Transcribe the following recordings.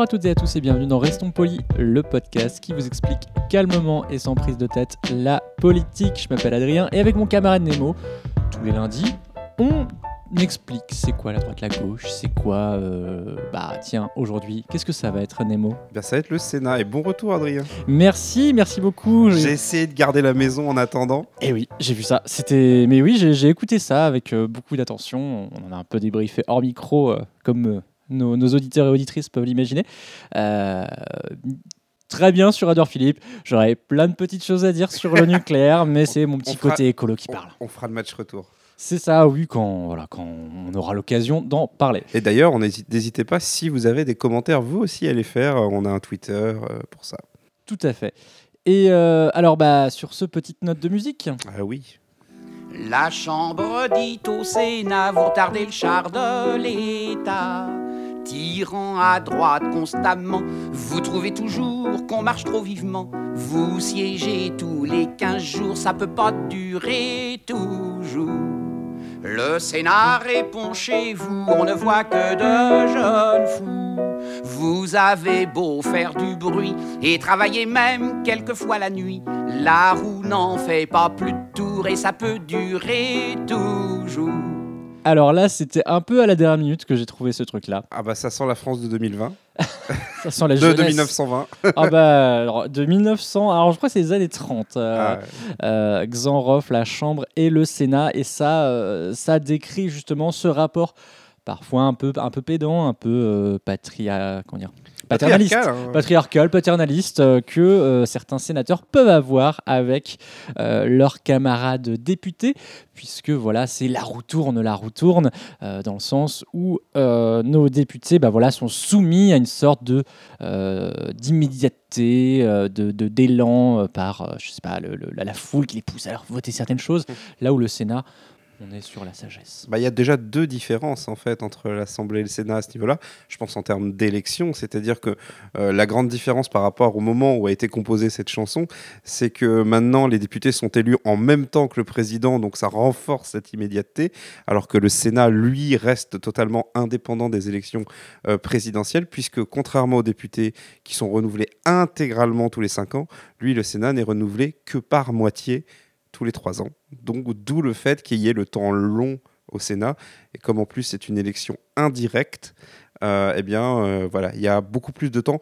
Bonjour à toutes et à tous et bienvenue dans Restons Polis, le podcast qui vous explique calmement et sans prise de tête la politique. Je m'appelle Adrien et avec mon camarade Nemo, tous les lundis, on explique c'est quoi la droite, la gauche, c'est quoi... euh, bah tiens, aujourd'hui, qu'est-ce que ça va être Nemo? Ben, ça va être le Sénat. Et bon retour, Adrien. Merci, merci beaucoup. J'ai essayé de garder la maison en attendant. Et oui, j'ai vu ça. C'était, mais oui, j'ai j'ai écouté ça avec euh, beaucoup d'attention. On en a un peu débriefé hors micro, euh, comme euh, nos, nos auditeurs et auditrices peuvent l'imaginer. Euh, Très bien sur Adore Philippe. J'aurais plein de petites choses à dire sur le nucléaire, mais c'est mon petit fera- côté écolo qui parle. on fera le match retour. C'est ça, oui, quand, voilà, quand on aura l'occasion d'en parler. Et d'ailleurs, n'hésitez pas, si vous avez des commentaires, vous aussi, à les faire. On a un Twitter euh, pour ça. Tout à fait. Et euh, alors, bah, sur ce petite note de musique, Ah oui. La Chambre dit au Sénat, vous retardez le char de l'État. Tirant à droite constamment, vous trouvez toujours qu'on marche trop vivement. Vous siégez tous les 15 jours, ça peut pas durer toujours. Le Sénat répond chez vous, on ne voit que de jeunes fous. Vous avez beau faire du bruit et travailler même quelquefois la nuit, la roue n'en fait pas plus de tour et ça peut durer toujours. Alors là, c'était un peu à la dernière minute que j'ai trouvé ce truc-là. Ah bah ça sent la France de 2020. Ça sent la De, de 1920. Ah bah, alors, de 1900, alors je crois que c'est les années 30. euh, Ah ouais. euh, Xanrof, la Chambre et le Sénat. Et ça, euh, ça décrit justement ce rapport parfois un peu, un peu pédant, un peu patria, comment dire, paternaliste. Patriarcal, hein. Patriarcal, paternaliste, euh, que euh, certains sénateurs peuvent avoir avec euh, leurs camarades députés, puisque voilà, c'est la roue tourne, la roue tourne, dans le sens où nos députés bah, voilà, sont soumis à une sorte de d'immédiateté, de d'élan par, je sais pas, le- le- la, la foule qui les pousse à leur voter certaines choses, là où le Sénat, on est sur la sagesse. Bah, Il y a déjà deux différences en fait entre l'Assemblée et le Sénat à ce niveau-là. Je pense en termes d'élection, c'est-à-dire que euh, la grande différence par rapport au moment où a été composée cette chanson, c'est que maintenant les députés sont élus en même temps que le président, donc ça renforce cette immédiateté, alors que le Sénat, lui, reste totalement indépendant des élections euh, présidentielles, puisque contrairement aux députés qui sont renouvelés intégralement tous les cinq ans, lui, le Sénat n'est renouvelé que par moitié tous les trois ans. Donc d'où le fait qu'il y ait le temps long au Sénat. Et comme en plus c'est une élection indirecte, euh, eh bien euh, voilà, il y a beaucoup plus de temps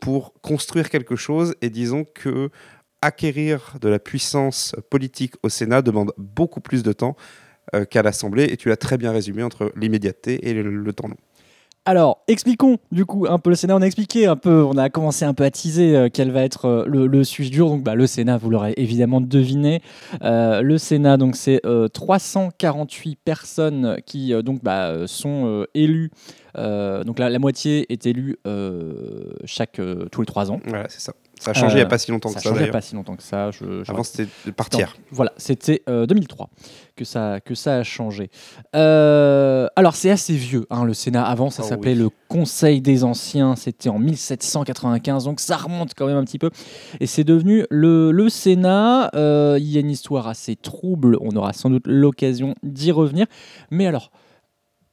pour construire quelque chose. Et disons que acquérir de la puissance politique au Sénat demande beaucoup plus de temps euh, qu'à l'Assemblée. Et tu l'as très bien résumé entre l'immédiateté et le, le temps long. Alors, expliquons du coup un peu le Sénat. On a expliqué un peu, on a commencé un peu à teaser euh, quel va être euh, le, sujet du. Donc, bah, le Sénat, vous l'aurez évidemment deviné. Euh, le Sénat, donc, c'est euh, 348 personnes qui bah, sont élues. Donc, la, la moitié est élue tous les trois ans. Voilà, c'est ça. Ça a changé il n'y Euh, a pas si longtemps Ça que ça changé il y a d'ailleurs. pas si longtemps que ça. Je, je Avant c'était par tiers. non, Voilà, c'était euh, 2003 que ça, que ça a changé. Euh, alors, c'est assez vieux, hein, le Sénat. Avant, ça Oh s'appelait oui. le Conseil des Anciens. C'était en 1795, donc ça remonte quand même un petit peu. Et c'est devenu le, le Sénat. Euh, Il y a une histoire assez trouble. On aura sans doute l'occasion d'y revenir. Mais alors,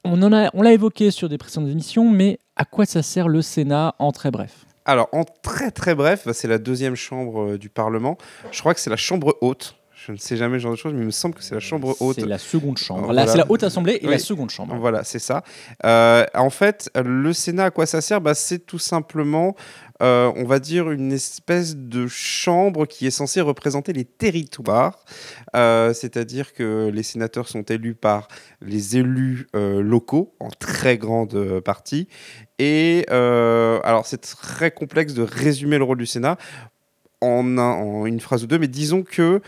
on l'a évoqué sur des précédentes émissions, mais à quoi ça sert le Sénat en très bref? Alors, en très très bref, bah, c'est la deuxième chambre euh, du Parlement. Je crois que c'est la chambre haute. Je ne sais jamais ce genre de choses, mais il me semble que c'est la chambre haute. C'est la seconde chambre. Voilà. Là, c'est la haute assemblée et Oui. la seconde chambre. Voilà, c'est ça. Euh, en fait, le Sénat, à quoi ça sert? Bah, C'est tout simplement, euh, on va dire, une espèce de chambre qui est censée représenter les territoires. Euh, C'est-à-dire que les sénateurs sont élus par les élus euh, locaux, en très grande partie. Et alors, c'est très complexe de résumer le rôle du Sénat en, un- en une phrase ou deux, mais disons que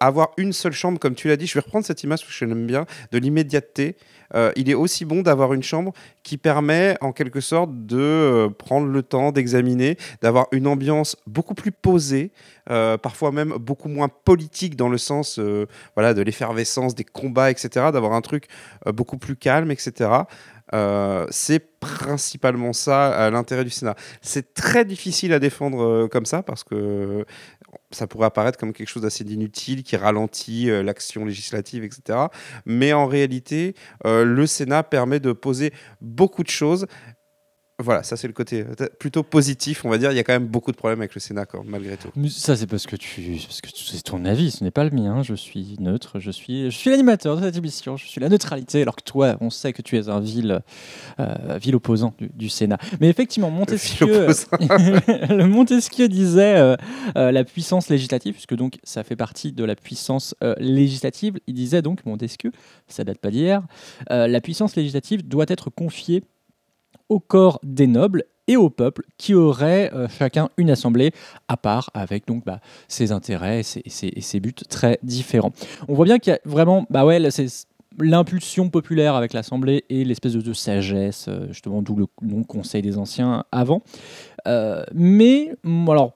avoir une seule chambre, comme tu l'as dit, je vais reprendre cette image que je l'aime bien, de l'immédiateté. Euh, il est aussi bon d'avoir une chambre qui permet en quelque sorte de euh, prendre le temps d'examiner, d'avoir une ambiance beaucoup plus posée, euh, parfois même beaucoup moins politique dans le sens voilà, de l'effervescence, des combats, etc., d'avoir un truc beaucoup plus calme, etc. C'est principalement ça l'intérêt du Sénat. C'est très difficile à défendre comme ça parce que ça pourrait apparaître comme quelque chose d'assez inutile qui ralentit euh, l'action législative, etc. Mais en réalité, euh, le Sénat permet de poser beaucoup de choses. Voilà, ça c'est le côté euh, plutôt positif, on va dire. Il y a quand même beaucoup de problèmes avec le Sénat, quand, malgré tout. Mais ça, c'est parce que tu, parce que c'est ton avis, ce n'est pas le mien. Je suis neutre, je suis, je suis l'animateur de cette émission, je suis la neutralité, alors que toi, on sait que tu es un vil, euh, vil opposant du, du Sénat. Mais effectivement, Montesquieu, le Montesquieu disait euh, euh, la puissance législative, puisque donc ça fait partie de la puissance législative. Il disait donc Montesquieu, ça date pas d'hier, la puissance législative doit être confiée au corps des nobles et au peuple qui auraient euh, chacun une assemblée à part avec donc bah, ses intérêts et ses, buts très différents. On voit bien qu'il y a vraiment bah ouais l'impulsion populaire avec l'assemblée et l'espèce de, sagesse euh, justement d'où le nom Conseil des anciens avant. Euh, mais mm, alors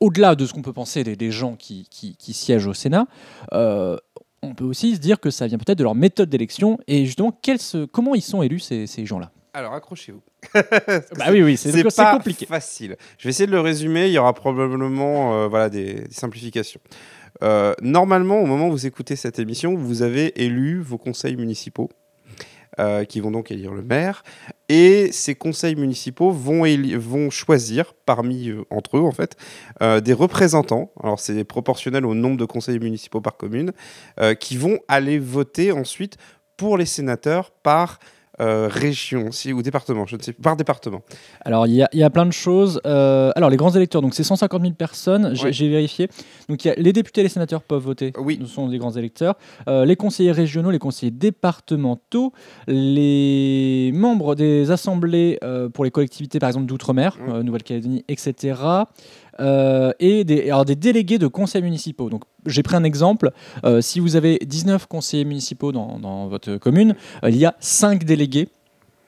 au-delà de ce qu'on peut penser des, gens qui, qui- siègent au Sénat, on peut aussi se dire que ça vient peut-être de leur méthode d'élection et justement quels comment ils sont élus ces, ces gens-là? Alors accrochez-vous. Bah oui, oui, c'est c'est pas compliqué. facile. Je vais essayer de le résumer. Il y aura probablement euh, voilà, des, des simplifications. Euh, normalement, au moment où vous écoutez cette émission, vous avez élu vos conseils municipaux. euh, qui vont donc élire le maire. Et ces conseils municipaux vont, vont choisir, parmi euh, entre eux en fait, euh, des représentants. Alors c'est proportionnel au nombre de conseils municipaux par commune, euh, qui vont aller voter ensuite pour les sénateurs par euh, région si, ou département, je ne sais par département. Alors, il y, a- y a plein de choses. Euh, alors, les grands électeurs, donc c'est 150 000 personnes, j'ai Ouais. vérifié. Donc, il y a, les députés et les sénateurs peuvent voter. Oui. Ce sont des grands électeurs. Euh, les conseillers régionaux, les conseillers départementaux, les membres des assemblées euh, pour les collectivités, par exemple, d'outre-mer, Nouvelle-Calédonie, etc. Euh, et des, alors des délégués de conseils municipaux. Donc, j'ai pris un exemple. Euh, si vous avez 19 conseillers municipaux dans, votre commune, euh, il y a 5 délégués.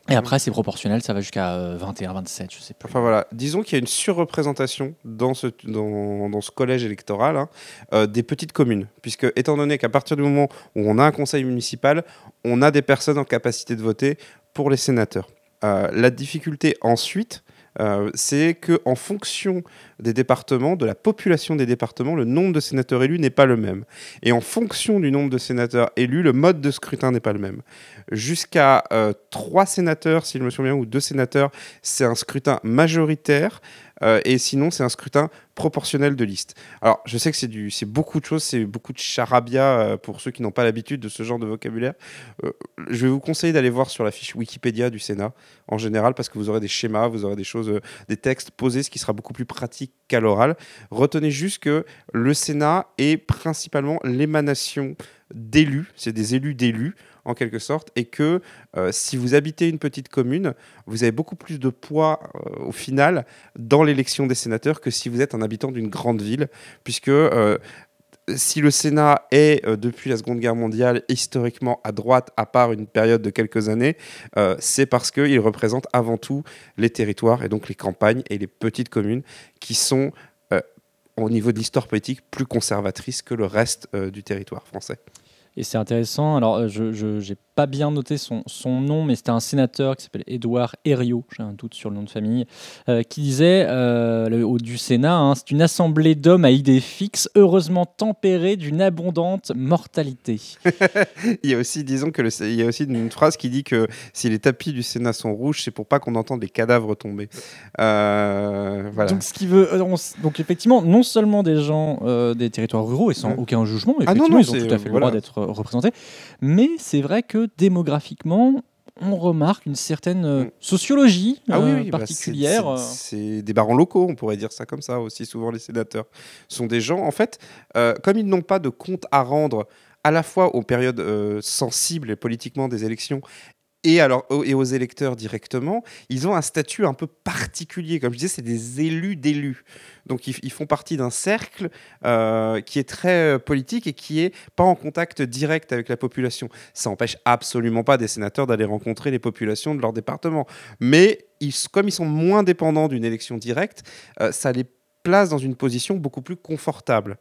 Et après, c'est proportionnel, ça va jusqu'à euh, 21, 27, je sais plus. Enfin voilà, disons qu'il y a une surreprésentation dans ce, dans, dans ce collège électoral hein, des petites communes. Puisque, étant donné qu'à partir du moment où on a un conseil municipal, on a des personnes en capacité de voter pour les sénateurs. La difficulté ensuite, euh, c'est que en fonction des départements, de la population des départements, le nombre de sénateurs élus n'est pas le même. Et en fonction du nombre de sénateurs élus, le mode de scrutin n'est pas le même. Jusqu'à euh, trois sénateurs, s'il me souviens, ou deux sénateurs, c'est un scrutin majoritaire. Euh, et sinon, c'est un scrutin proportionnel de liste. Alors, je sais que c'est beaucoup de choses, c'est beaucoup de charabia euh, pour ceux qui n'ont pas l'habitude de ce genre de vocabulaire. Euh, je vais vous conseiller d'aller voir sur la fiche Wikipédia du Sénat en général, parce que vous aurez des schémas, vous aurez des choses, des textes posés, ce qui sera beaucoup plus pratique qu'à l'oral. Retenez juste que le Sénat est principalement l'émanation d'élus, c'est des élus d'élus en quelque sorte, et que euh, si vous habitez une petite commune, vous avez beaucoup plus de poids euh, au final dans l'élection des sénateurs que si vous êtes un habitant d'une grande ville, puisque euh, si le Sénat est, depuis la Seconde Guerre mondiale, historiquement à droite, à part une période de quelques années, c'est parce qu'il représente avant tout les territoires, et donc les campagnes et les petites communes, qui sont, au niveau de l'histoire politique, plus conservatrices que le reste du territoire français. Et c'est intéressant. Alors, euh, je n'ai pas bien noté son, son nom, mais c'était un sénateur qui s'appelle Édouard Herriot, j'ai un doute sur le nom de famille, euh, qui disait euh, le- au, du Sénat hein, c'est une assemblée d'hommes à idées fixes, heureusement tempérée d'une abondante mortalité. Il y a aussi, disons que le, il y a aussi une phrase qui dit que si les tapis du Sénat sont rouges, c'est pour pas qu'on entende les cadavres tomber. Euh, voilà. Donc, ce qui veut, on donc, effectivement, non seulement des gens des territoires ruraux et sans Ouais. aucun jugement, Ah non, effectivement, non, ils ont tout à fait voilà. le droit d'être représentés, mais c'est vrai que démographiquement, on remarque une certaine euh, sociologie Ah oui, euh, oui, particulière. c'est- euh. des barons locaux, on pourrait dire ça comme ça aussi. Souvent, les sénateurs sont des gens, en fait, euh, comme ils n'ont pas de compte à rendre à la fois aux périodes euh, sensibles et politiquement des élections et, alors, et aux électeurs directement, ils ont un statut un peu particulier. Comme je disais, c'est des élus d'élus. Donc ils, ils font partie d'un cercle euh, qui est très euh, politique et qui est pas en contact direct avec la population. Ça n'empêche absolument pas des sénateurs d'aller rencontrer les populations de leur département. Mais ils, comme ils sont moins dépendants d'une élection directe, euh, ça les place dans une position beaucoup plus confortable.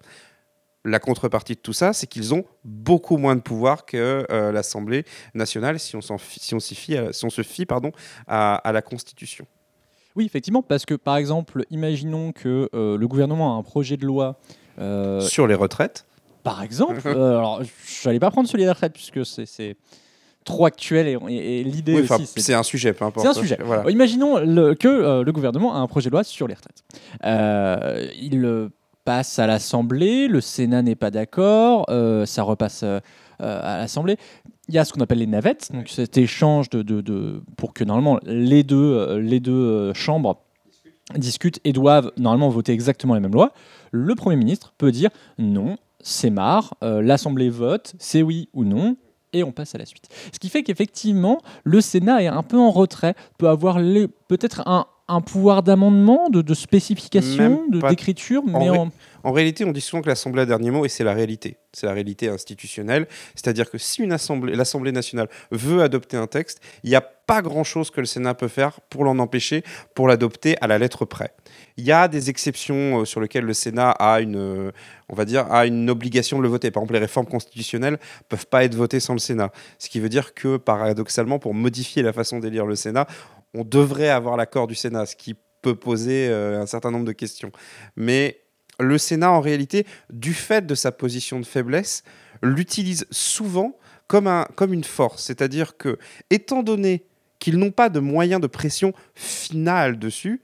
La contrepartie de tout ça, c'est qu'ils ont beaucoup moins de pouvoir que euh, l'Assemblée nationale si on, si on, fie à- si on se fie pardon, à, à la Constitution. Oui, effectivement, parce que par exemple, imaginons que euh, le gouvernement a un projet de loi. euh, Sur les retraites, Par exemple, euh, alors je n'allais pas prendre celui des retraites puisque c'est- c'est trop actuel et, et- et l'idée oui, aussi. c'est- un sujet, peu importe. C'est un sujet. Voilà. Euh, Imaginons le- que euh, le gouvernement a un projet de loi sur les retraites. Euh, il euh, passe à l'Assemblée, le Sénat n'est pas d'accord, euh, ça repasse euh, à l'Assemblée. Il y a ce qu'on appelle les navettes, donc cet échange de, de- de- pour que normalement les deux, euh, les deux chambres discutent et doivent normalement voter exactement les mêmes lois. Le Premier ministre peut dire non, c'est marre, euh, l'Assemblée vote, c'est oui ou non, et on passe à la suite. Ce qui fait qu'effectivement, le Sénat est un peu en retrait, peut avoir peut-être un, un pouvoir d'amendement, de, de spécification, d'écriture, mais En réalité, on dit souvent que l'Assemblée a dernier mot, et c'est la réalité. C'est la réalité institutionnelle. C'est-à-dire que si une assemblée, l'Assemblée nationale veut adopter un texte, il n'y a pas grand-chose que le Sénat peut faire pour l'en empêcher, pour l'adopter à la lettre près. Il y a des exceptions euh, sur lesquelles le Sénat a une, euh, on va dire, a une obligation de le voter. Par exemple, les réformes constitutionnelles peuvent pas être votées sans le Sénat. Ce qui veut dire que, paradoxalement, pour modifier la façon d'élire le Sénat, on devrait avoir l'accord du Sénat, ce qui peut poser euh, un certain nombre de questions. Mais le Sénat, en réalité, du fait de sa position de faiblesse, l'utilise souvent comme, un, comme une force. C'est-à-dire que, étant donné qu'ils n'ont pas de moyens de pression finale dessus,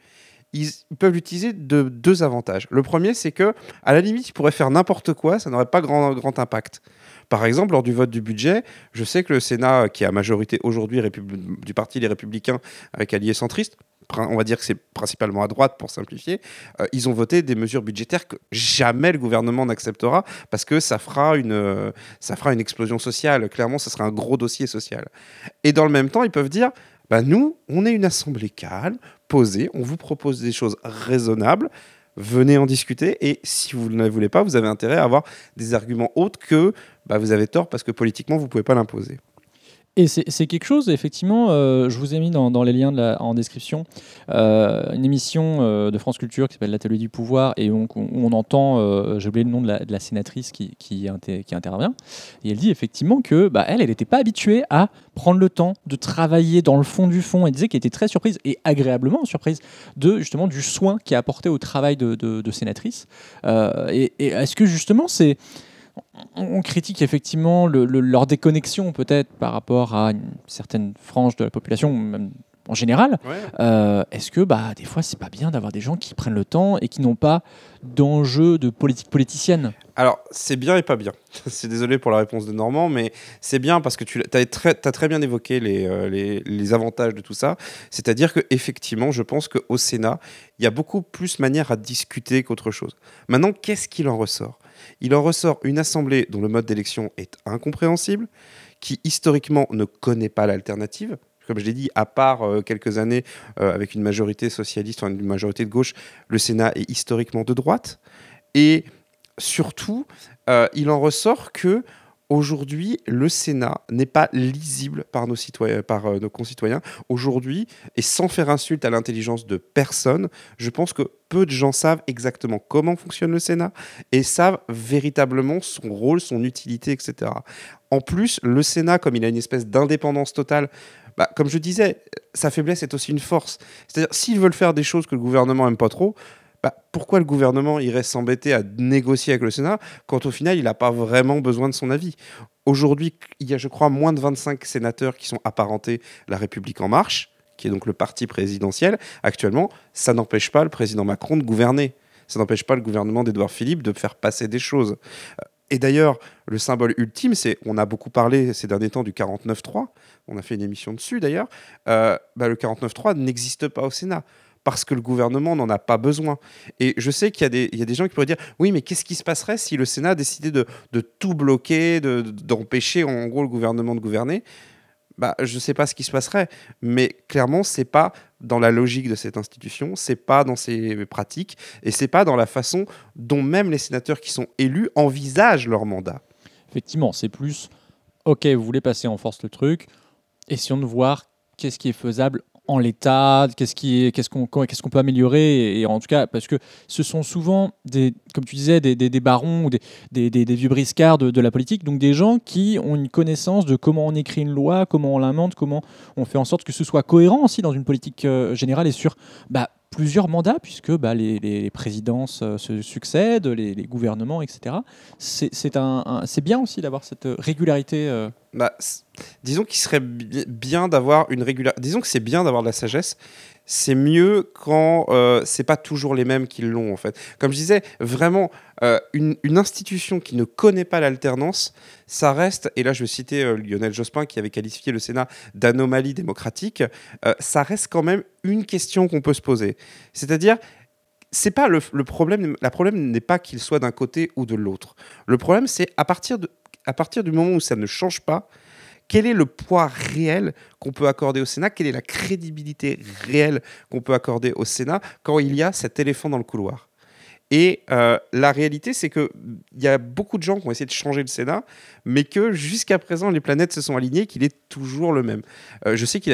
ils, peuvent l'utiliser de deux avantages. Le premier, c'est que, à la limite, ils pourraient faire n'importe quoi, ça n'aurait pas grand, impact. Par exemple, lors du vote du budget, je sais que le Sénat, qui à majorité aujourd'hui du Parti Les Républicains avec alliés centristes, on va dire que c'est principalement à droite pour simplifier, euh, ils ont voté des mesures budgétaires que jamais le gouvernement n'acceptera parce que ça fera, une, ça fera une explosion sociale. Clairement, ça sera un gros dossier social. Et dans le même temps, ils peuvent dire bah, nous, on est une assemblée calme, on vous propose des choses raisonnables. Venez en discuter et si vous ne voulez pas, vous avez intérêt à avoir des arguments autres que bah, vous avez tort parce que politiquement vous ne pouvez pas l'imposer. Et c'est quelque chose, effectivement, euh, je vous ai mis dans, les liens en description euh, une émission euh, de France Culture qui s'appelle L'Atelier du Pouvoir et où on entend, j'ai oublié le nom de la, sénatrice qui, qui, inter- qui intervient, et elle dit effectivement que bah, elle, elle n'était pas habituée à prendre le temps de travailler dans le fond du fond. Elle disait qu'elle était très surprise et agréablement surprise de justement du soin qui est apporté au travail de, sénatrice. Et est-ce que justement c'est on critique effectivement le- le- leur déconnexion peut-être par rapport à une certaine frange de la population, en général. Euh, Est-ce que bah, des fois c'est pas bien d'avoir des gens qui prennent le temps et qui n'ont pas d'enjeu de politique politicienne Alors, c'est bien et pas bien. c'est désolé pour la réponse de Normand, mais c'est bien parce que tu as très, bien évoqué les, euh, les, les avantages de tout ça. C'est-à-dire que effectivement, je pense qu'au Sénat, il y a beaucoup plus manière à discuter qu'autre chose. Maintenant, qu'est-ce qu'il en ressort? Il en ressort une assemblée dont le mode d'élection est incompréhensible, qui historiquement ne connaît pas l'alternative. Comme je l'ai dit, à part euh, quelques années euh, avec une majorité socialiste, enfin, une majorité de gauche, le Sénat est historiquement de droite. Et surtout, euh, il en ressort que aujourd'hui, le Sénat n'est pas lisible par nos, citoyens, par, nos concitoyens. Aujourd'hui, et sans faire insulte à l'intelligence de personne, je pense que peu de gens savent exactement comment fonctionne le Sénat et savent véritablement son rôle, son utilité, etc. En plus, le Sénat, comme il a une espèce d'indépendance totale, bah, comme je disais, sa faiblesse est aussi une force. C'est-à-dire, s'ils veulent faire des choses que le gouvernement n'aime pas trop, bah, pourquoi le gouvernement irait s'embêter à négocier avec le Sénat quand au final il n'a pas vraiment besoin de son avis? Aujourd'hui, il y a, je crois, moins de 25 sénateurs qui sont apparentés La République En Marche, qui est donc le parti présidentiel. Actuellement, ça n'empêche pas le président Macron de gouverner. Ça n'empêche pas le gouvernement d'Édouard Philippe de faire passer des choses. Et d'ailleurs, le symbole ultime, c'est, on a beaucoup parlé ces derniers temps du 49.3, on a fait une émission dessus d'ailleurs, euh, bah, le 49.3 n'existe pas au Sénat parce que le gouvernement n'en a pas besoin. Et je sais qu'il y, a des- gens qui pourraient dire, oui, mais qu'est-ce qui se passerait si le Sénat décidait de, tout bloquer, de- d'empêcher en gros le gouvernement de gouverner? Bah, je ne sais pas ce qui se passerait. Mais clairement, c'est pas dans la logique de cette institution, c'est pas dans ses pratiques, et c'est pas dans la façon dont même les sénateurs qui sont élus envisagent leur mandat. Effectivement, c'est plus, ok, vous voulez passer en force le truc, essayons de voir qu'est-ce qui est faisable en l'état, qu'est-ce qui est, qu'est-ce qu'on, qu'est-ce qu'on peut améliorer, et, en tout cas, parce que ce sont souvent des, comme tu disais, des, barons ou des, vieux briscards de, de la politique, donc des gens qui ont une connaissance de comment on écrit une loi, comment on l'amende, comment on fait en sorte que ce soit cohérent aussi dans une politique euh, générale et sur bah, plusieurs mandats, puisque bah, les, présidences euh, se succèdent, les, gouvernements, etc. C'est, bien aussi d'avoir cette régularité. euh, Bah, disons qu'il serait bi- bien d'avoir une régularité. Disons que c'est bien d'avoir de la sagesse. C'est mieux quand euh, c'est pas toujours les mêmes qui l'ont en fait. Comme je disais, vraiment euh, une, institution qui ne connaît pas l'alternance, ça reste. Et là, je vais citer euh, Lionel Jospin qui avait qualifié le Sénat d'anomalie démocratique. euh, ça reste quand même une question qu'on peut se poser. C'est-à-dire, c'est pas le, le problème. La problème n'est pas qu'il soit d'un côté ou de l'autre. Le problème, c'est à partir de à partir du moment où ça ne change pas, quel est le poids réel qu'on peut accorder au Sénat? Quelle est la crédibilité réelle qu'on peut accorder au Sénat quand il y a cet éléphant dans le couloir? Et euh, la réalité, c'est qu'il y a beaucoup de gens qui ont essayé de changer le Sénat, mais que jusqu'à présent, les planètes se sont alignées, qu'il est toujours le même. Euh, je sais qu'il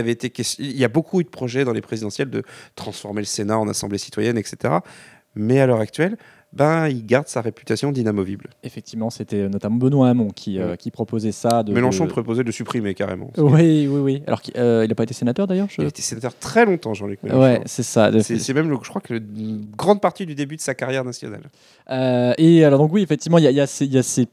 y a beaucoup eu de projets dans les présidentielles de transformer le Sénat en assemblée citoyenne, etc. Mais à l'heure actuelle, ben, il garde sa réputation d'inamovible. Effectivement, c'était notamment Benoît Hamon qui, euh, qui proposait ça. De, Mélenchon de- proposait de supprimer carrément. Oui, oui, oui. Alors qu'il euh, il n'a pas été sénateur d'ailleurs je- Il a été sénateur très longtemps, Jean-Luc Mélenchon. Ouais, c'est ça. C'est même, je crois que une grande partie du début de sa carrière nationale. Euh, et alors donc oui, effectivement, il y, a- il y a ces- il y a ces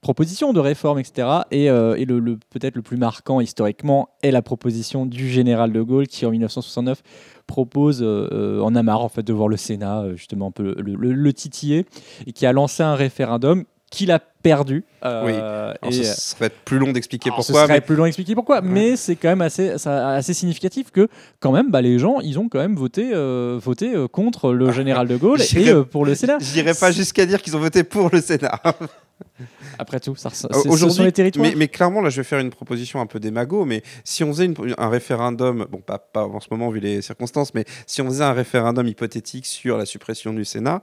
propositions de réforme, etc. Et, euh, et le, le- peut-être le plus marquant historiquement est la proposition du général de Gaulle qui en 1969 propose, euh, euh, en a marre en fait de voir le Sénat euh, justement un peu le, le- le titiller et qui a lancé un référendum qu'il a perdu. euh, Oui. Et, ce serait plus long d'expliquer alors, pourquoi. Ce serait mais- plus long à expliquer pourquoi, mais c'est quand même assez, ça- assez significatif que quand même, bah, les gens, ils ont quand même voté, euh, voté euh, contre le général de Gaulle et euh, pour le Sénat. J'irai pas jusqu'à dire qu'ils ont voté pour le Sénat. Après tout, ça, Euh, ce sont les territoires. mais, mais clairement, là, je vais faire une proposition un peu démago, mais si on faisait une- un référendum, bon, pas, pas en ce moment vu les circonstances, mais si on faisait un référendum hypothétique sur la suppression du Sénat,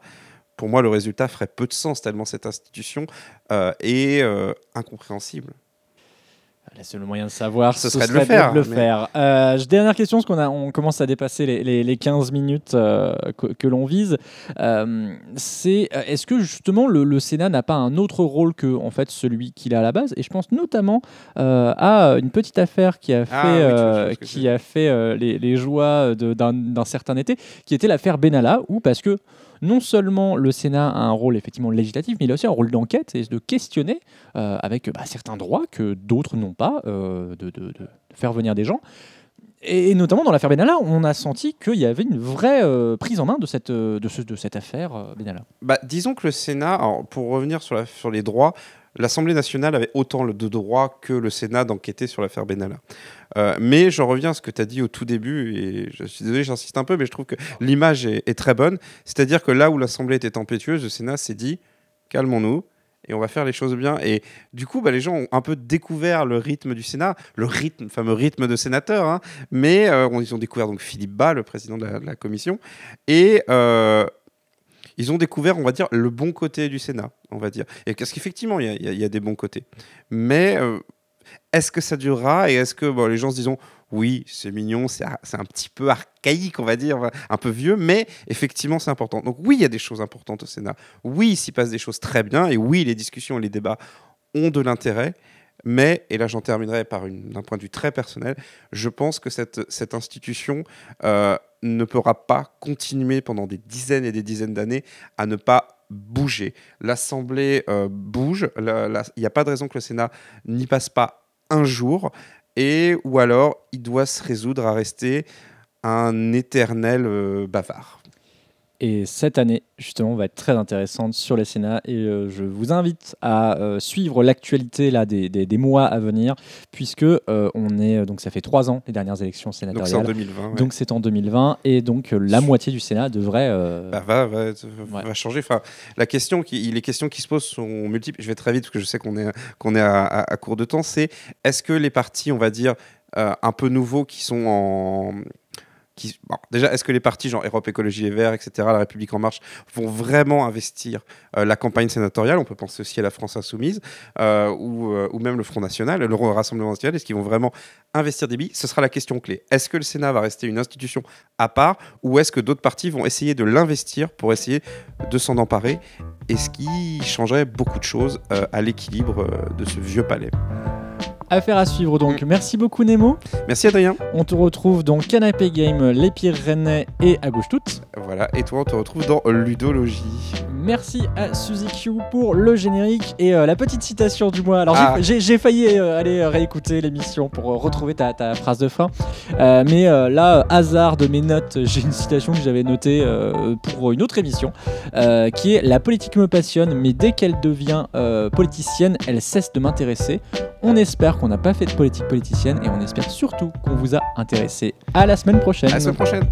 pour moi, le résultat ferait peu de sens tellement cette institution euh, est euh, incompréhensible. Le seul moyen de savoir, Ce ce, serait de le faire, le mais- faire. Euh, dernière question, parce qu'on a, on commence à dépasser les, les- les 15 minutes euh, que, que l'on vise. Euh, c'est est-ce que justement le, le Sénat n'a pas un autre rôle que en fait celui qu'il a à la base? Et je pense notamment à une petite affaire qui a fait, Ah oui, que qui a fait les, les d'un d'un certain été, qui était l'affaire Benalla, où parce que non seulement le Sénat a un rôle effectivement législatif, mais il a aussi un rôle d'enquête et de questionner euh, avec bah, certains droits que d'autres n'ont pas, euh, de, faire venir des gens. Et, notamment dans l'affaire Benalla, on a senti qu'il y avait une vraie euh, prise en main de cette, de ce- de cette affaire Benalla. Bah, disons que le Sénat, pour revenir sur, sur les droits, l'Assemblée nationale avait autant le- de droits que le Sénat d'enquêter sur l'affaire Benalla. Euh, mais je reviens à ce que tu as dit au tout début, et je suis désolé, j'insiste un peu, mais je trouve que l'image est, est très bonne. C'est-à-dire que là où l'Assemblée était tempétueuse, le Sénat s'est dit calmons-nous. Et on va faire les choses bien. Et du coup, bah, les gens ont un peu découvert le rythme du Sénat, le rythme, le fameux rythme de sénateur. hein. Mais euh, ils ont découvert donc Philippe Bas, le président de la, de la commission. Et euh, ils ont découvert, on va dire, le bon côté du Sénat, on va dire. Et parce qu'effectivement, il y, a- des bons côtés. Mais euh, est-ce que ça durera Et est-ce que les gens se disent oui, c'est mignon, c'est un petit peu archaïque, on va dire, un peu vieux, mais effectivement, c'est important. Donc oui, il y a des choses importantes au Sénat. Oui, il s'y passe des choses très bien. Et oui, les discussions et les débats ont de l'intérêt. Mais, et là j'en terminerai par d'un point de vue très personnel, je pense que cette, cette institution euh, ne pourra pas continuer pendant des dizaines et des dizaines d'années à ne pas bouger. L'Assemblée euh, bouge, il n'y a pas de raison que le Sénat n'y passe pas un jour, et ou alors il doit se résoudre à rester un éternel euh, bavard. Et cette année, justement, va être très intéressante sur le Sénat. Et euh, je vous invite à euh, suivre l'actualité là des, des- des mois à venir, puisque euh, on est donc ça fait trois ans les dernières élections Donc c'est en sénatoriales. 2020. ouais. Donc c'est en 2020 et donc la moitié du Sénat devrait. Bah, va, va, va changer. Enfin, la question qui, les questions qui se posent sont multiples. Je vais très vite parce que je sais qu'on est, qu'on est à, à- à court de temps. C'est est-ce que les partis, on va dire, un peu nouveaux qui sont en déjà, est-ce que les partis, genre Europe Écologie Les Verts, etc., La République En Marche, vont vraiment investir euh, la campagne sénatoriale? On peut penser aussi à la France Insoumise euh, ou, euh, ou, même le Front National, le Rassemblement National. Est-ce qu'ils vont vraiment investir des billes? Ce sera la question clé. Est-ce que le Sénat va rester une institution à part ou est-ce que d'autres partis vont essayer de l'investir pour essayer de s'en emparer? Et ce qui changerait beaucoup de choses à l'équilibre de ce vieux palais. Affaire à suivre donc. Mm. Merci beaucoup Nemo. Merci Adrien. On te retrouve dans Canapé Game, Les Pires Rennais et à gauche toute. Voilà, et toi on te retrouve dans Ludologie. Merci à Suzy Q pour le générique et euh, la petite citation du mois. Alors ah. j'ai failli euh, aller réécouter l'émission pour euh, retrouver ta, ta, phrase de fin. mais là, hasard de mes notes, j'ai une citation que j'avais notée pour une autre émission qui est La politique me passionne, mais dès qu'elle devient politicienne, elle cesse de m'intéresser. On espère qu'on n'a pas fait de politique politicienne et on espère surtout qu'on vous a intéressé. À la semaine prochaine. À la semaine prochaine.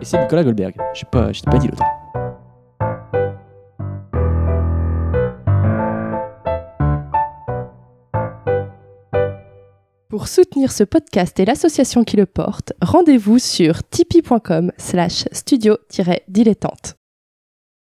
Et c'est Nicolas Goldberg. Je pas, t'ai pas dit l'autre. Pour soutenir ce podcast et l'association qui le porte, rendez-vous sur tipeee.com slash studio-dilettante.